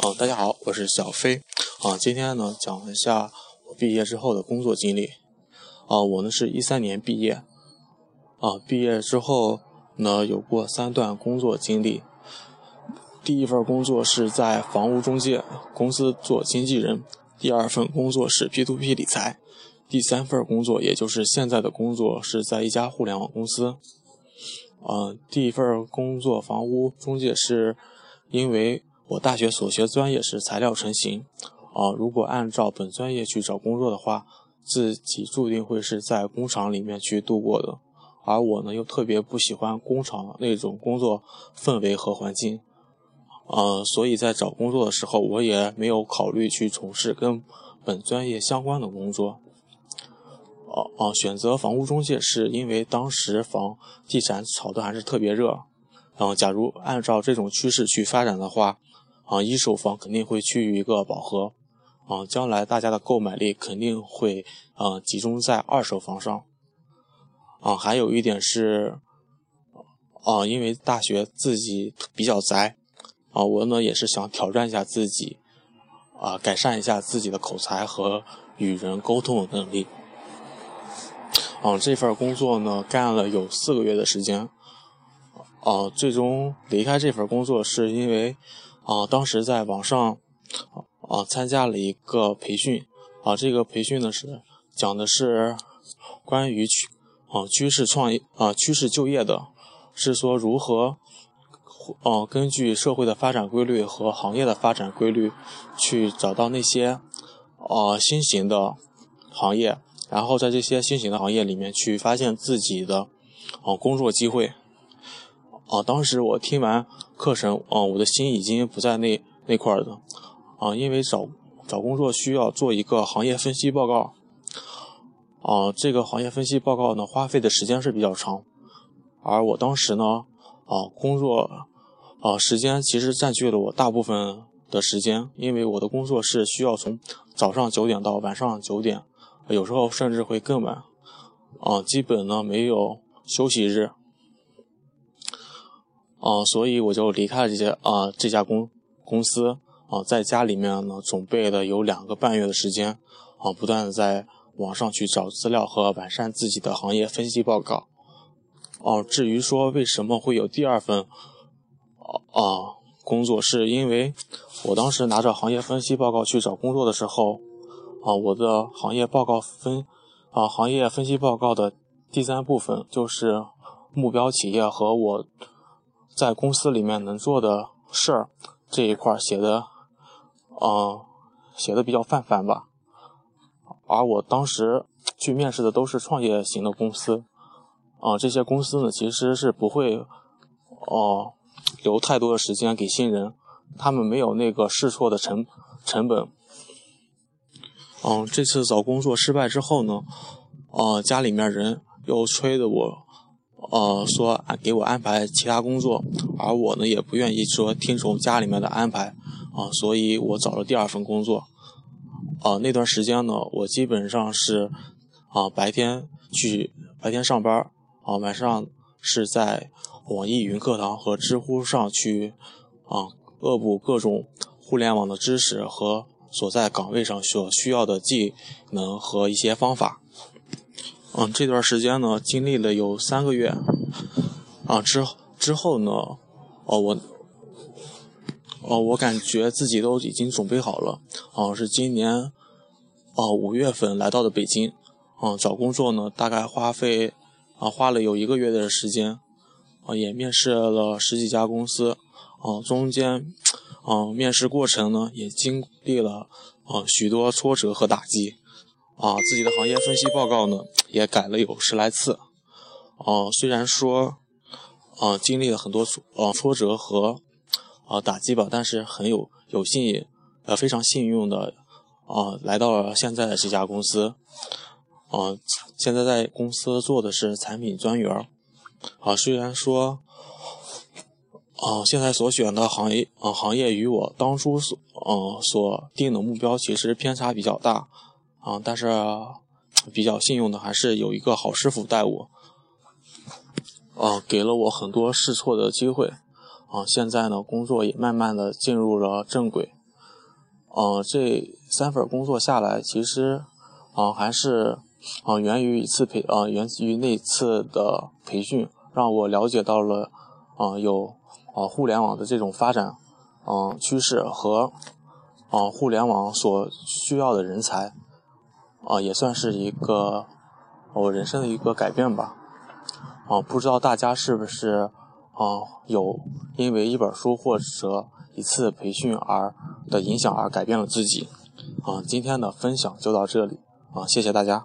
啊，大家好，我是小飞。啊，今天呢讲一下我毕业之后的工作经历。啊，我呢是一三年毕业。啊，毕业之后呢有过三段工作经历。第一份工作是在房屋中介公司做经纪人，第二份工作是 P2P 理财，第三份工作也就是现在的工作是在一家互联网公司。啊，第一份工作房屋中介是因为。我大学所学专业是材料成型，啊，如果按照本专业去找工作的话，自己注定会是在工厂里面去度过的，而我呢又特别不喜欢工厂那种工作氛围和环境，呃，所以在找工作的时候，我也没有考虑去从事跟本专业相关的工作，哦哦，选择房屋中介是因为当时房地产炒的还是特别热，然后假如按照这种趋势去发展的话。啊，一手房肯定会趋于一个饱和，啊，将来大家的购买力肯定会啊集中在二手房上，啊，还有一点是，啊，因为大学自己比较宅，啊，我呢也是想挑战一下自己，啊，改善一下自己的口才和与人沟通的能力，啊，这份工作呢干了有四个月的时间，啊，最终离开这份工作是因为。啊，当时在网上啊参加了一个培训啊，这个培训呢是讲的是关于趋啊趋势创业啊趋势就业的，是说如何啊根据社会的发展规律和行业的发展规律去找到那些啊新型的行业，然后在这些新型的行业里面去发现自己的啊工作机会。啊，当时我听完课程，啊，我的心已经不在那那块儿了，啊，因为找找工作需要做一个行业分析报告，啊，这个行业分析报告呢，花费的时间是比较长，而我当时呢，啊，工作，啊，时间其实占据了我大部分的时间，因为我的工作是需要从早上九点到晚上九点，有时候甚至会更晚，啊，基本呢没有休息日。啊，所以我就离开了这些啊这家公公司啊，在家里面呢准备了有两个半月的时间啊，不断的在网上去找资料和完善自己的行业分析报告。哦，至于说为什么会有第二份啊工作，是因为我当时拿着行业分析报告去找工作的时候啊，我的行业报告分啊行业分析报告的第三部分就是目标企业和我。在公司里面能做的事儿这一块写的，嗯，写的比较泛泛吧。而我当时去面试的都是创业型的公司，啊，这些公司呢其实是不会，哦，留太多的时间给新人，他们没有那个试错的成成本。嗯，这次找工作失败之后呢，呃，家里面人又催的我。呃，说给我安排其他工作，而我呢也不愿意说听从家里面的安排啊，所以我找了第二份工作。啊，那段时间呢，我基本上是啊白天去白天上班，啊晚上是在网易云课堂和知乎上去啊恶补各种互联网的知识和所在岗位上所需要的技能和一些方法。嗯，这段时间呢，经历了有三个月，啊，之之后呢，哦，我，哦，我感觉自己都已经准备好了，啊，是今年，哦，五月份来到的北京，啊，找工作呢，大概花费，啊，花了有一个月的时间，啊，也面试了十几家公司，啊，中间，啊，面试过程呢，也经历了，啊，许多挫折和打击。啊，自己的行业分析报告呢，也改了有十来次。哦，虽然说，啊，经历了很多挫，呃，挫折和，啊，打击吧，但是很有有幸，呃，非常幸运的，啊，来到了现在的这家公司。啊，现在在公司做的是产品专员。啊，虽然说，啊，现在所选的行业，啊，行业与我当初所，呃，所定的目标其实偏差比较大。啊，但是比较幸运的还是有一个好师傅带我，啊，给了我很多试错的机会，啊，现在呢，工作也慢慢的进入了正轨，嗯，这三份工作下来，其实，啊，还是，啊，源于一次培，啊，源于那次的培训，让我了解到了，啊，有，啊，互联网的这种发展，嗯，趋势和，啊，互联网所需要的人才，啊，也算是一个我人生的一个改变吧。啊，不知道大家是不是，啊，有因为一本书或者。一次培训而的影响而改变了自己，啊，今天的分享就到这里，啊，谢谢大家。